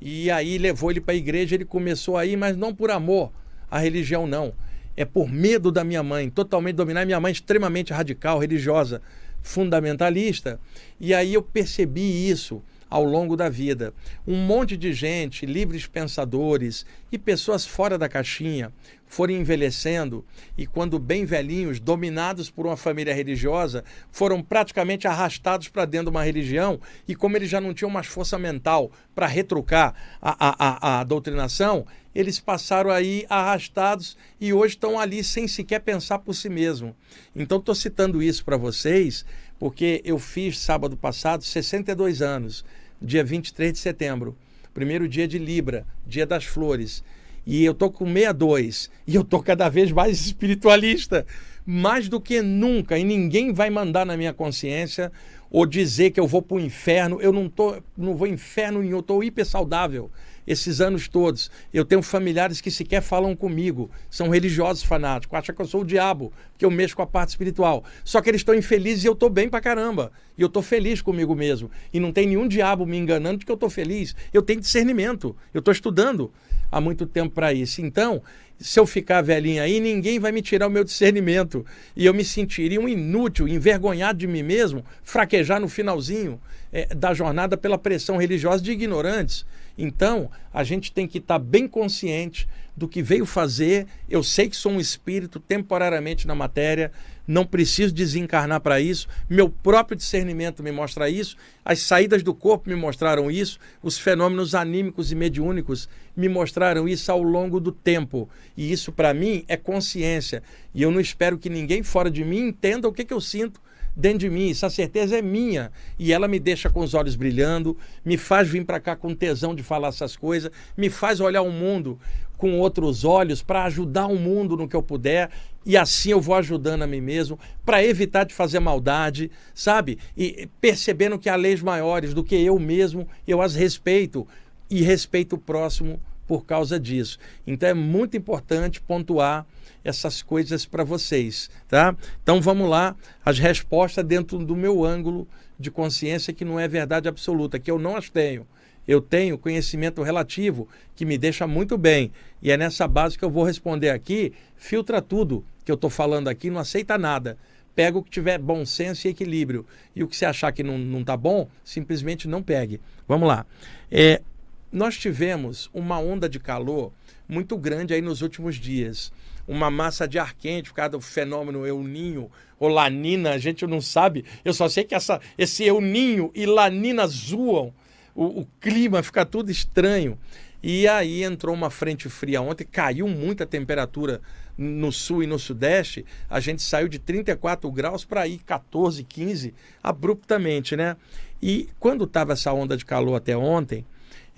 E aí levou ele para a igreja, ele começou aí, mas não por amor à religião, não. É por medo da minha mãe, totalmente dominar. Minha mãe extremamente radical, religiosa, fundamentalista. E aí eu percebi isso ao longo da vida. Um monte de gente, livres pensadores e pessoas fora da caixinha foram envelhecendo e, quando bem velhinhos, dominados por uma família religiosa, foram praticamente arrastados para dentro de uma religião e, como eles já não tinham mais força mental para retrucar a, a, a, a doutrinação, eles passaram aí arrastados e hoje estão ali sem sequer pensar por si mesmo. Então, estou citando isso para vocês porque eu fiz sábado passado 62 anos, dia 23 de setembro, primeiro dia de Libra, dia das flores. E eu tô com 62 e eu tô cada vez mais *laughs* espiritualista, mais do que nunca, e ninguém vai mandar na minha consciência ou dizer que eu vou para o inferno. Eu não tô, não vou inferno nenhum, eu estou hiper saudável esses anos todos. Eu tenho familiares que sequer falam comigo, são religiosos fanáticos, acham que eu sou o diabo, que eu mexo com a parte espiritual. Só que eles estão infelizes e eu estou bem pra caramba. E eu estou feliz comigo mesmo. E não tem nenhum diabo me enganando de que eu estou feliz. Eu tenho discernimento. Eu estou estudando há muito tempo para isso. Então, se eu ficar velhinho aí, ninguém vai me tirar o meu discernimento. E eu me sentiria um inútil, envergonhado de mim mesmo, fraquejar no finalzinho é, da jornada pela pressão religiosa de ignorantes. Então, a gente tem que estar tá bem consciente do que veio fazer. Eu sei que sou um espírito temporariamente na matéria, não preciso desencarnar para isso. Meu próprio discernimento me mostra isso. As saídas do corpo me mostraram isso. Os fenômenos anímicos e mediúnicos me mostraram isso ao longo do tempo. E isso, para mim, é consciência. E eu não espero que ninguém fora de mim entenda o que, que eu sinto dentro de mim. Essa certeza é minha. E ela me deixa com os olhos brilhando, me faz vir para cá com tesão de falar essas coisas, me faz olhar o mundo com outros olhos para ajudar o mundo no que eu puder. E assim eu vou ajudando a mim mesmo para evitar de fazer maldade, sabe? E percebendo que há leis maiores do que eu mesmo, eu as respeito e respeito o próximo por causa disso. Então é muito importante pontuar essas coisas para vocês, tá? Então vamos lá, as respostas dentro do meu ângulo de consciência que não é verdade absoluta, que eu não as tenho. Eu tenho conhecimento relativo que me deixa muito bem. E é nessa base que eu vou responder aqui. Filtra tudo que eu estou falando aqui, não aceita nada. Pega o que tiver bom senso e equilíbrio. E o que você achar que não está bom, simplesmente não pegue. Vamos lá. É, nós tivemos uma onda de calor muito grande aí nos últimos dias uma massa de ar quente por causa do fenômeno El Ninho ou Lanina, a gente não sabe. Eu só sei que essa, esse El Ninho e Lanina zoam, o, o clima fica tudo estranho. E aí entrou uma frente fria ontem, caiu muito a temperatura no sul e no sudeste. A gente saiu de 34 graus para ir 14, 15 abruptamente, né? E quando estava essa onda de calor até ontem,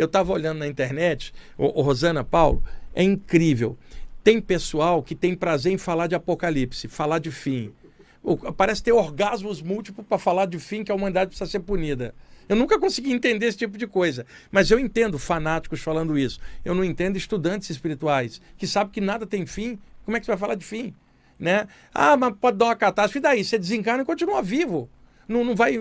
eu estava olhando na internet, o, o Rosana Paulo, é incrível. Tem pessoal que tem prazer em falar de apocalipse, falar de fim. Parece ter orgasmos múltiplos para falar de fim que a humanidade precisa ser punida. Eu nunca consegui entender esse tipo de coisa. Mas eu entendo fanáticos falando isso. Eu não entendo estudantes espirituais que sabem que nada tem fim. Como é que você vai falar de fim? Né? Ah, mas pode dar uma catástrofe. E daí? Você desencarna e continua vivo. Não, não vai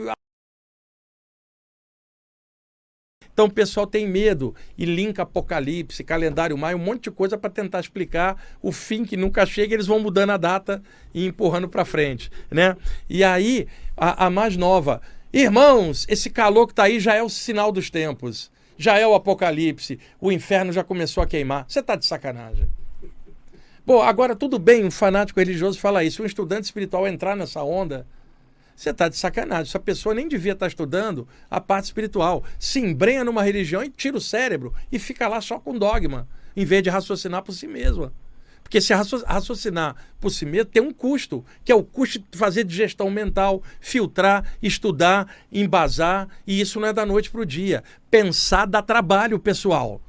Então o pessoal tem medo e linka Apocalipse, calendário maio, um monte de coisa para tentar explicar o fim que nunca chega, eles vão mudando a data e empurrando para frente, né? E aí a, a mais nova, irmãos, esse calor que está aí já é o sinal dos tempos, já é o Apocalipse, o inferno já começou a queimar. Você está de sacanagem? Pô, agora tudo bem, um fanático religioso fala isso, um estudante espiritual entrar nessa onda, você está de sacanagem. Essa pessoa nem devia estar tá estudando a parte espiritual. Se embrenha numa religião e tira o cérebro e fica lá só com dogma, em vez de raciocinar por si mesma. Porque se raciocinar por si mesmo tem um custo, que é o custo de fazer digestão mental, filtrar, estudar, embasar, e isso não é da noite para o dia. Pensar dá trabalho, pessoal.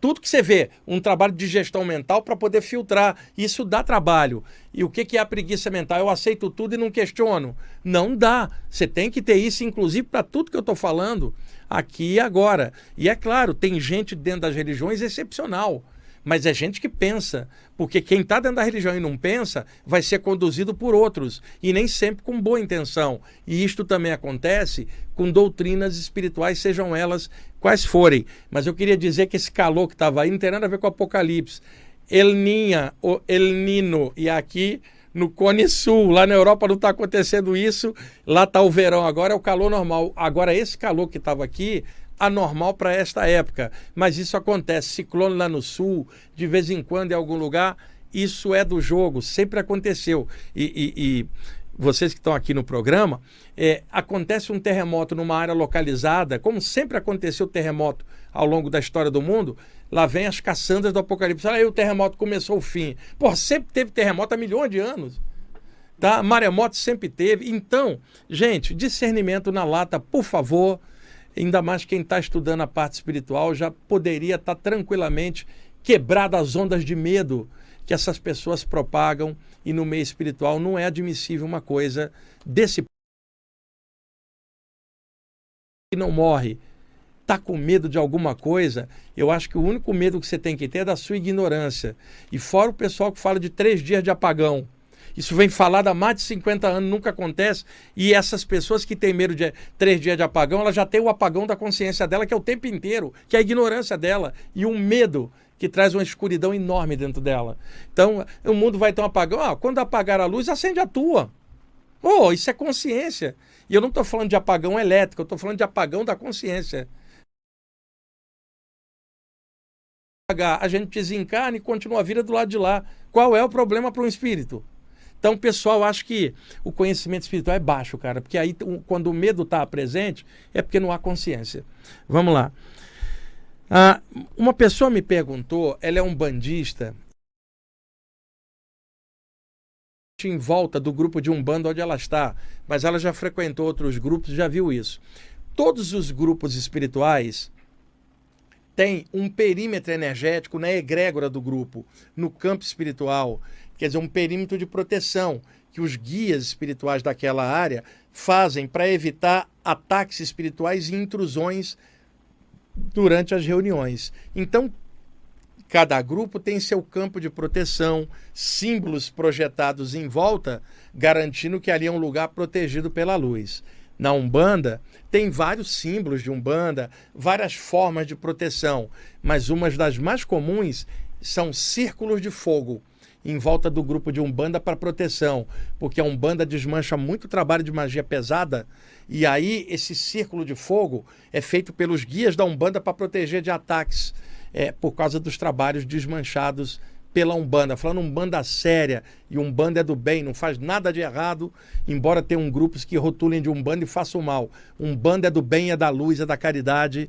Tudo que você vê, um trabalho de gestão mental para poder filtrar. Isso dá trabalho. E o que, que é a preguiça mental? Eu aceito tudo e não questiono. Não dá. Você tem que ter isso, inclusive, para tudo que eu estou falando aqui e agora. E é claro, tem gente dentro das religiões excepcional mas é gente que pensa. Porque quem está dentro da religião e não pensa vai ser conduzido por outros, e nem sempre com boa intenção. E isto também acontece com doutrinas espirituais, sejam elas quais forem. Mas eu queria dizer que esse calor que estava aí não tem nada a ver com o Apocalipse. El Ninha, o El Nino, e aqui no Cone Sul, lá na Europa não está acontecendo isso, lá está o verão, agora é o calor normal. Agora, esse calor que estava aqui anormal para esta época. Mas isso acontece. Ciclone lá no sul, de vez em quando em algum lugar, isso é do jogo, sempre aconteceu. E, e, e vocês que estão aqui no programa, é, acontece um terremoto numa área localizada, como sempre aconteceu terremoto ao longo da história do mundo, lá vem as caçandas do apocalipse. Aí o terremoto começou o fim. Pô, sempre teve terremoto há milhões de anos. Tá? Maremoto sempre teve. Então, gente, discernimento na lata, por favor. Ainda mais quem está estudando a parte espiritual já poderia estar tá tranquilamente quebrado as ondas de medo que essas pessoas propagam e no meio espiritual não é admissível uma coisa desse que não morre, está com medo de alguma coisa, eu acho que o único medo que você tem que ter é da sua ignorância. E fora o pessoal que fala de três dias de apagão. Isso vem falado há mais de 50 anos, nunca acontece. E essas pessoas que têm medo de três dias de apagão, ela já tem o apagão da consciência dela, que é o tempo inteiro, que é a ignorância dela e um medo que traz uma escuridão enorme dentro dela. Então, o mundo vai ter um apagão. Ah, quando apagar a luz, acende a tua. Oh, isso é consciência. E eu não estou falando de apagão elétrico, eu estou falando de apagão da consciência. A gente desencarna e continua a vida do lado de lá. Qual é o problema para um espírito? Então, pessoal acha que o conhecimento espiritual é baixo, cara, porque aí quando o medo está presente, é porque não há consciência. Vamos lá. Ah, uma pessoa me perguntou, ela é um bandista, em volta do grupo de Umbanda onde ela está, mas ela já frequentou outros grupos, já viu isso. Todos os grupos espirituais têm um perímetro energético na egrégora do grupo, no campo espiritual quer dizer, um perímetro de proteção que os guias espirituais daquela área fazem para evitar ataques espirituais e intrusões durante as reuniões. Então, cada grupo tem seu campo de proteção, símbolos projetados em volta, garantindo que ali é um lugar protegido pela luz. Na Umbanda, tem vários símbolos de Umbanda, várias formas de proteção, mas uma das mais comuns são círculos de fogo em volta do grupo de Umbanda para proteção, porque a Umbanda desmancha muito trabalho de magia pesada, e aí esse círculo de fogo é feito pelos guias da Umbanda para proteger de ataques é, por causa dos trabalhos desmanchados pela Umbanda, falando Umbanda séria, e Umbanda é do bem, não faz nada de errado, embora tenham grupos que rotulem de Umbanda e façam mal. Umbanda é do bem, é da luz, é da caridade,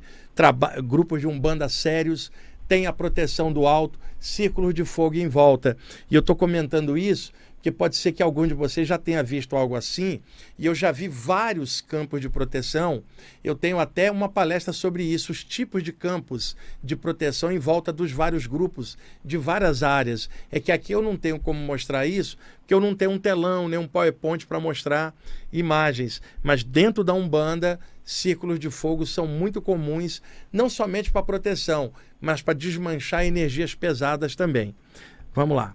grupos de Umbanda sérios tem a proteção do alto, círculos de fogo em volta. E eu estou comentando isso porque pode ser que algum de vocês já tenha visto algo assim, e eu já vi vários campos de proteção. Eu tenho até uma palestra sobre isso, os tipos de campos de proteção em volta dos vários grupos, de várias áreas. É que aqui eu não tenho como mostrar isso, porque eu não tenho um telão, nem um PowerPoint para mostrar imagens. Mas dentro da Umbanda, círculos de fogo são muito comuns, não somente para proteção, mas para desmanchar energias pesadas também. Vamos lá.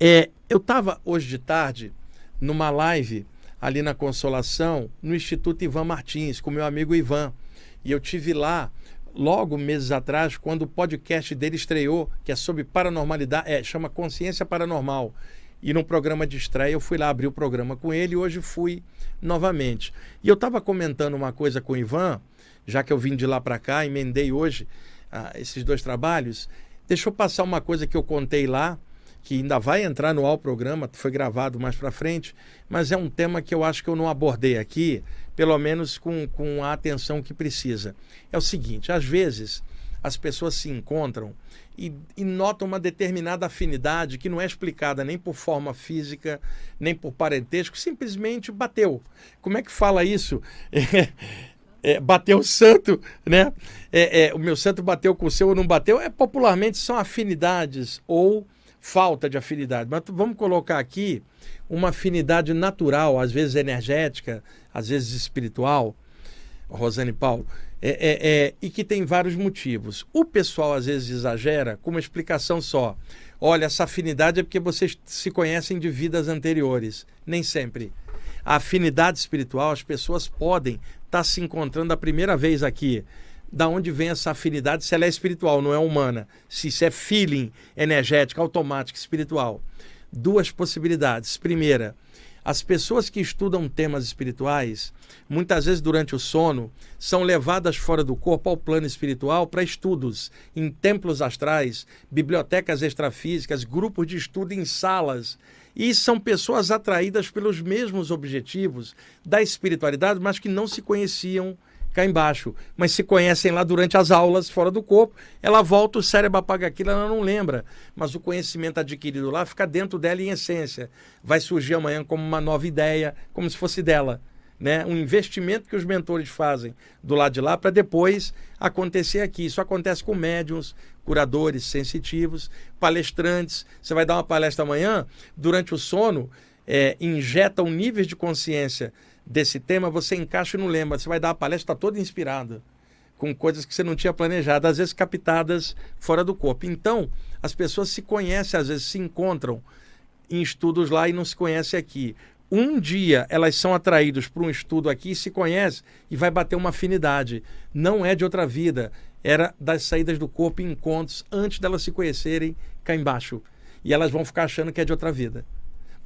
É, eu estava hoje de tarde numa live ali na Consolação, no Instituto Ivan Martins, com meu amigo Ivan. E eu tive lá logo meses atrás, quando o podcast dele estreou, que é sobre paranormalidade, é, chama Consciência Paranormal. E no programa de estreia eu fui lá abrir o programa com ele e hoje fui novamente. E eu estava comentando uma coisa com o Ivan, já que eu vim de lá para cá, emendei hoje ah, esses dois trabalhos. Deixa eu passar uma coisa que eu contei lá, que ainda vai entrar no ao programa, foi gravado mais para frente, mas é um tema que eu acho que eu não abordei aqui, pelo menos com, com a atenção que precisa. É o seguinte: às vezes as pessoas se encontram e, e, notam uma determinada afinidade que não é explicada nem por forma física, nem por parentesco, simplesmente bateu. Como é que fala isso? *laughs* É, é, bateu o santo, né? É, é, o meu santo bateu com o seu ou não bateu? É popularmente são afinidades ou falta de afinidade. Mas vamos colocar aqui uma afinidade natural, às vezes energética, às vezes espiritual, Rosane Paulo, é, é, é, e que tem vários motivos. O pessoal às vezes exagera com uma explicação só. Olha, essa afinidade é porque vocês se conhecem de vidas anteriores. Nem sempre. A afinidade espiritual, as pessoas podem estar tá se encontrando a primeira vez aqui. Da onde vem essa afinidade se ela é espiritual, não é humana? Se isso é feeling energético, automático, espiritual. Duas possibilidades. Primeira, as pessoas que estudam temas espirituais, muitas vezes durante o sono, são levadas fora do corpo ao plano espiritual para estudos em templos astrais, bibliotecas extrafísicas, grupos de estudo em salas. E são pessoas atraídas pelos mesmos objetivos da espiritualidade, mas que não se conheciam cá embaixo, mas se conhecem lá durante as aulas fora do corpo, ela volta, o cérebro apaga aquilo, ela não lembra, mas o conhecimento adquirido lá fica dentro dela em essência. Vai surgir amanhã como uma nova ideia, como se fosse dela. Né? Um investimento que os mentores fazem do lado de lá para depois acontecer aqui. Isso acontece com médiums, curadores sensitivos, palestrantes. Você vai dar uma palestra amanhã, durante o sono, é, injeta um nível de consciência desse tema, você encaixa e não lembra. Você vai dar a palestra, está toda inspirada, com coisas que você não tinha planejado, às vezes captadas fora do corpo. Então, as pessoas se conhecem, às vezes se encontram em estudos lá e não se conhecem aqui. Um dia elas são atraídas para um estudo aqui, se conhecem e vai bater uma afinidade. Não é de outra vida, era das saídas do corpo em encontros antes delas se conhecerem cá embaixo. E elas vão ficar achando que é de outra vida.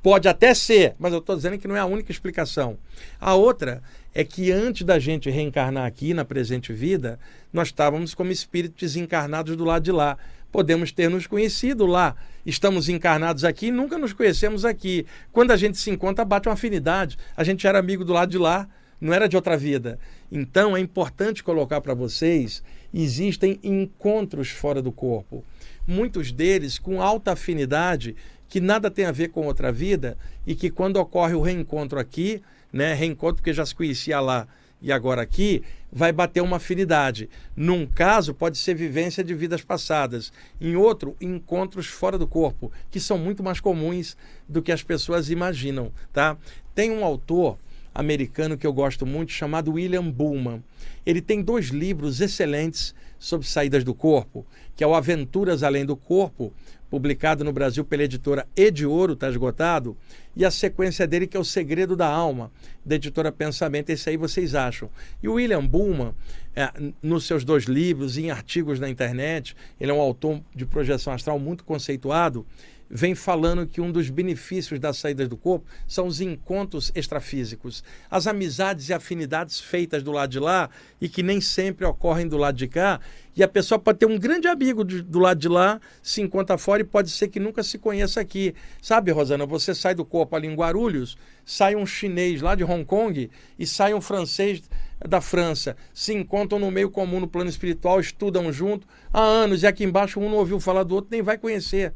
Pode até ser, mas eu estou dizendo que não é a única explicação. A outra é que antes da gente reencarnar aqui na presente vida, nós estávamos como espíritos desencarnados do lado de lá. Podemos ter nos conhecido lá. Estamos encarnados aqui e nunca nos conhecemos aqui. Quando a gente se encontra, bate uma afinidade. A gente era amigo do lado de lá, não era de outra vida. Então é importante colocar para vocês: existem encontros fora do corpo. Muitos deles com alta afinidade que nada tem a ver com outra vida e que quando ocorre o reencontro aqui, né, reencontro porque já se conhecia lá e agora aqui, vai bater uma afinidade. Num caso, pode ser vivência de vidas passadas. Em outro, encontros fora do corpo, que são muito mais comuns do que as pessoas imaginam, tá? Tem um autor americano que eu gosto muito chamado William Bullman. Ele tem dois livros excelentes sobre saídas do corpo, que é o Aventuras Além do Corpo publicado no Brasil pela editora Ediouro, está esgotado, e a sequência dele, que é O Segredo da Alma, da editora Pensamento, esse aí vocês acham. E o William Bullman, é, nos seus dois livros, em artigos na internet, ele é um autor de projeção astral muito conceituado, vem falando que um dos benefícios das saídas do corpo são os encontros extrafísicos, as amizades e afinidades feitas do lado de lá e que nem sempre ocorrem do lado de cá. E a pessoa pode ter um grande amigo do lado de lá, se encontra fora e pode ser que nunca se conheça aqui. Sabe, Rosana, você sai do corpo ali em Guarulhos, sai um chinês lá de Hong Kong e sai um francês da França. Se encontram no meio comum no plano espiritual, estudam junto há anos e aqui embaixo um não ouviu falar do outro, nem vai conhecer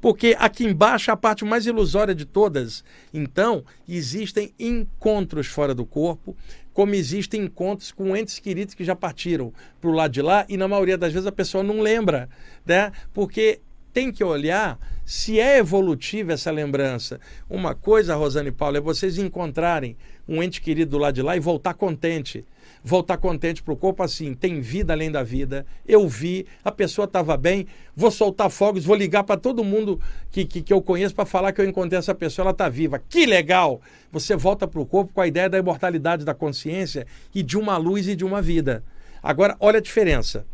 porque aqui embaixo é a parte mais ilusória de todas. Então, existem encontros fora do corpo, como existem encontros com entes queridos que já partiram para o lado de lá, e na maioria das vezes a pessoa não lembra, né? Porque tem que olhar se é evolutiva essa lembrança. Uma coisa, Rosane e Paulo, é vocês encontrarem um ente querido do lado de lá e voltar contente voltar contente para o corpo assim, tem vida além da vida, eu vi, a pessoa estava bem, vou soltar fogos, vou ligar para todo mundo que, que, que eu conheço para falar que eu encontrei essa pessoa, ela está viva. Que legal! Você volta para o corpo com a ideia da imortalidade da consciência e de uma luz e de uma vida. Agora, olha a diferença.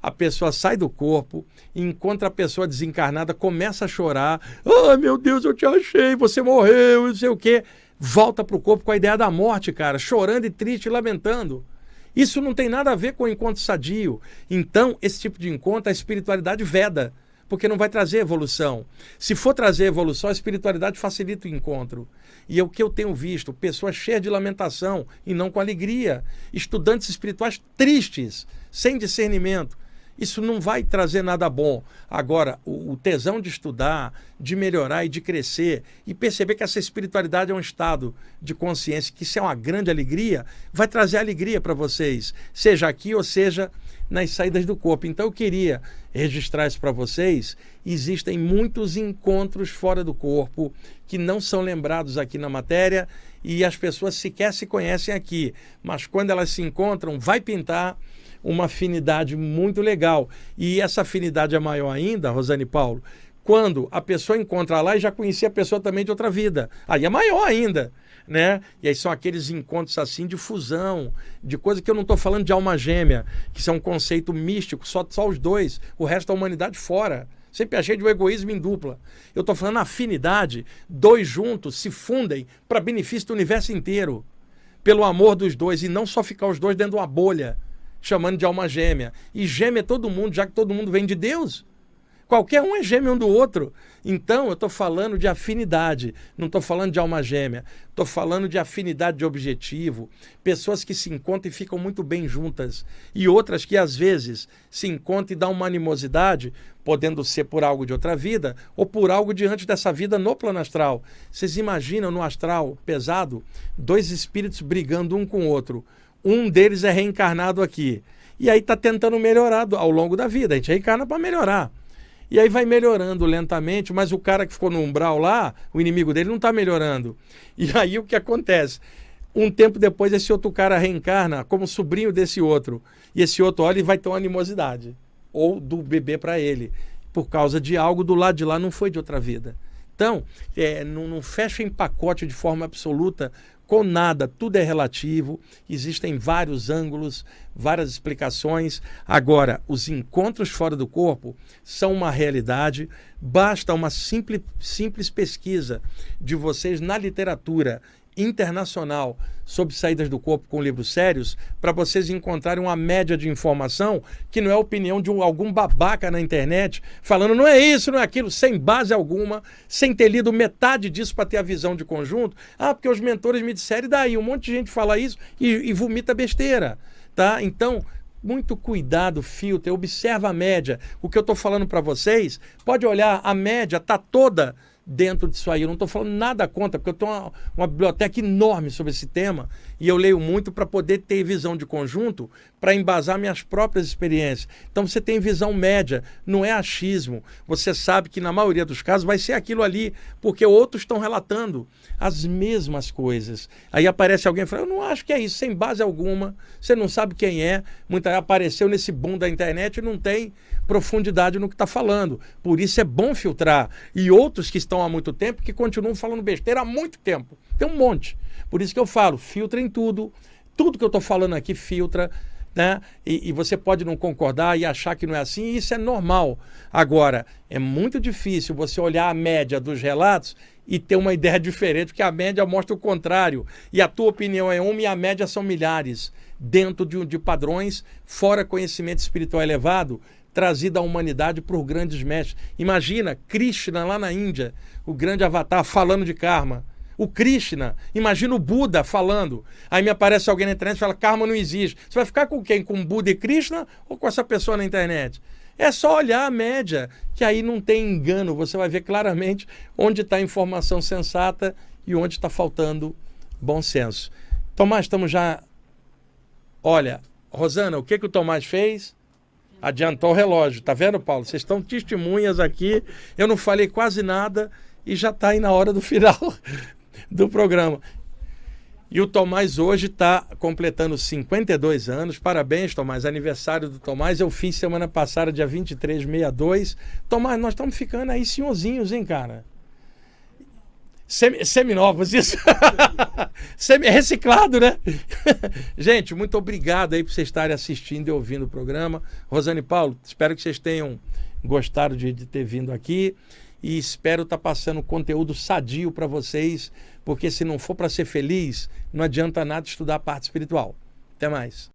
A pessoa sai do corpo, encontra a pessoa desencarnada, começa a chorar. Ah, oh, meu Deus, eu te achei, você morreu, não sei o quê volta para o corpo com a ideia da morte, cara, chorando e triste, lamentando. Isso não tem nada a ver com o encontro sadio. Então, esse tipo de encontro, a espiritualidade veda, porque não vai trazer evolução. Se for trazer evolução, a espiritualidade facilita o encontro. E é o que eu tenho visto: pessoas cheias de lamentação e não com alegria, estudantes espirituais tristes, sem discernimento isso não vai trazer nada bom. Agora, o, o, tesão de estudar, de melhorar e de crescer e perceber que essa espiritualidade é um estado de consciência, que isso é uma grande alegria, vai trazer alegria para vocês, seja aqui ou seja nas saídas do corpo. Então, eu queria registrar isso para vocês. Existem muitos encontros fora do corpo que não são lembrados aqui na matéria e as pessoas sequer se conhecem aqui, mas quando elas se encontram, vai pintar uma afinidade muito legal. E essa afinidade é maior ainda, Rosane Paulo, quando a pessoa encontra lá e já conhecia a pessoa também de outra vida. Aí é maior ainda. Né? E aí são aqueles encontros assim de fusão, de coisa que eu não estou falando de alma gêmea, que são um conceito místico, só, só os dois, o resto da humanidade fora. Sempre achei de um egoísmo em dupla. Eu estou falando afinidade, dois juntos se fundem para benefício do universo inteiro, pelo amor dos dois, e não só ficar os dois dentro de uma bolha chamando de alma gêmea. E gêmea é todo mundo, já que todo mundo vem de Deus. Qualquer um é gêmeo um do outro. Então, eu estou falando de afinidade, não estou falando de alma gêmea. Estou falando de afinidade de objetivo. Pessoas que se encontram e ficam muito bem juntas. E outras que, às vezes, se encontram e dão uma animosidade, podendo ser por algo de outra vida ou por algo diante dessa vida no plano astral. Vocês imaginam no astral pesado dois espíritos brigando um com o outro um deles é reencarnado aqui. E aí está tentando melhorar ao longo da vida. A gente reencarna para melhorar. E aí vai melhorando lentamente, mas o cara que ficou no umbral lá, o inimigo dele, não está melhorando. E *laughs* aí o que acontece? Um tempo depois, esse outro cara reencarna como sobrinho desse outro. E esse outro olha e vai ter uma animosidade. Ou do bebê para ele. Por causa de algo do lado de lá, não foi de outra vida. Então, é, não, não fecha em pacote de forma absoluta com nada, tudo é relativo, existem vários ângulos, várias explicações. Agora, os encontros fora do corpo são uma realidade, basta uma simples, simples pesquisa de vocês na literatura internacional sobre saídas do corpo com livros sérios para vocês encontrarem uma média de informação que não é opinião de um, algum babaca na internet falando não é isso, não é aquilo, sem base alguma, sem ter lido metade disso para ter a visão de conjunto. Ah, porque os mentores me disseram, e daí? Um monte de gente fala isso e, e vomita besteira. Tá? Então, muito cuidado, filtro, observa a média. O que eu estou falando para vocês, pode olhar, a média está toda dentro disso aí. Eu não estou falando nada contra, porque eu tenho uma, uma, biblioteca enorme sobre esse tema e eu leio muito para poder ter visão de conjunto, para embasar minhas próprias experiências. Então você tem visão média, não é achismo. Você sabe que na maioria dos casos vai ser aquilo ali, porque outros estão relatando as mesmas coisas. Aí aparece alguém e fala: Eu não acho que é isso, sem base alguma, você não sabe quem é. Muita apareceu nesse boom da internet e não tem profundidade no que está falando. Por isso é bom filtrar. E outros que estão há muito tempo que continuam falando besteira há muito tempo. Tem um monte. Por isso que eu falo, filtra em tudo. Tudo que eu estou falando aqui filtra. Né? E, e, você pode não concordar e achar que não é assim, e isso é normal. Agora, é muito difícil você olhar a média dos relatos e ter uma ideia *laughs* diferente, porque a média mostra o contrário. E a tua opinião é uma e a média são milhares, dentro de, de padrões, fora conhecimento espiritual elevado, trazida à humanidade por grandes mestres. Imagina Krishna lá na Índia, o grande avatar falando de karma. O Krishna, imagina o Buda falando. Aí me aparece alguém na internet e fala: karma não existe. Você vai ficar com quem? Com Buda e Krishna ou com essa pessoa na internet? É só olhar a média, que aí não tem engano. Você vai ver claramente onde está a informação sensata e onde está faltando bom senso. Tomás, estamos já. Olha, Rosana, o que, que o Tomás fez? Adiantou o relógio, tá vendo, Paulo? Vocês estão testemunhas aqui. Eu não falei quase nada e já está aí na hora do final do programa. E o Tomás hoje está completando 52 anos. Parabéns, Tomás. Aniversário do Tomás. Eu fiz semana passada, dia 23, 62. Tomás, nós estamos ficando aí senhorzinhos, hein, cara? Sem, seminovos, isso. *laughs* Semi, reciclado, né? *laughs* Gente, muito obrigado aí por vocês estarem assistindo e ouvindo o programa. Rosane Paulo, espero que vocês tenham gostado de, de ter vindo aqui e espero estar tá passando conteúdo sadio para vocês, porque se não for para ser feliz, não adianta nada estudar a parte espiritual. Até mais.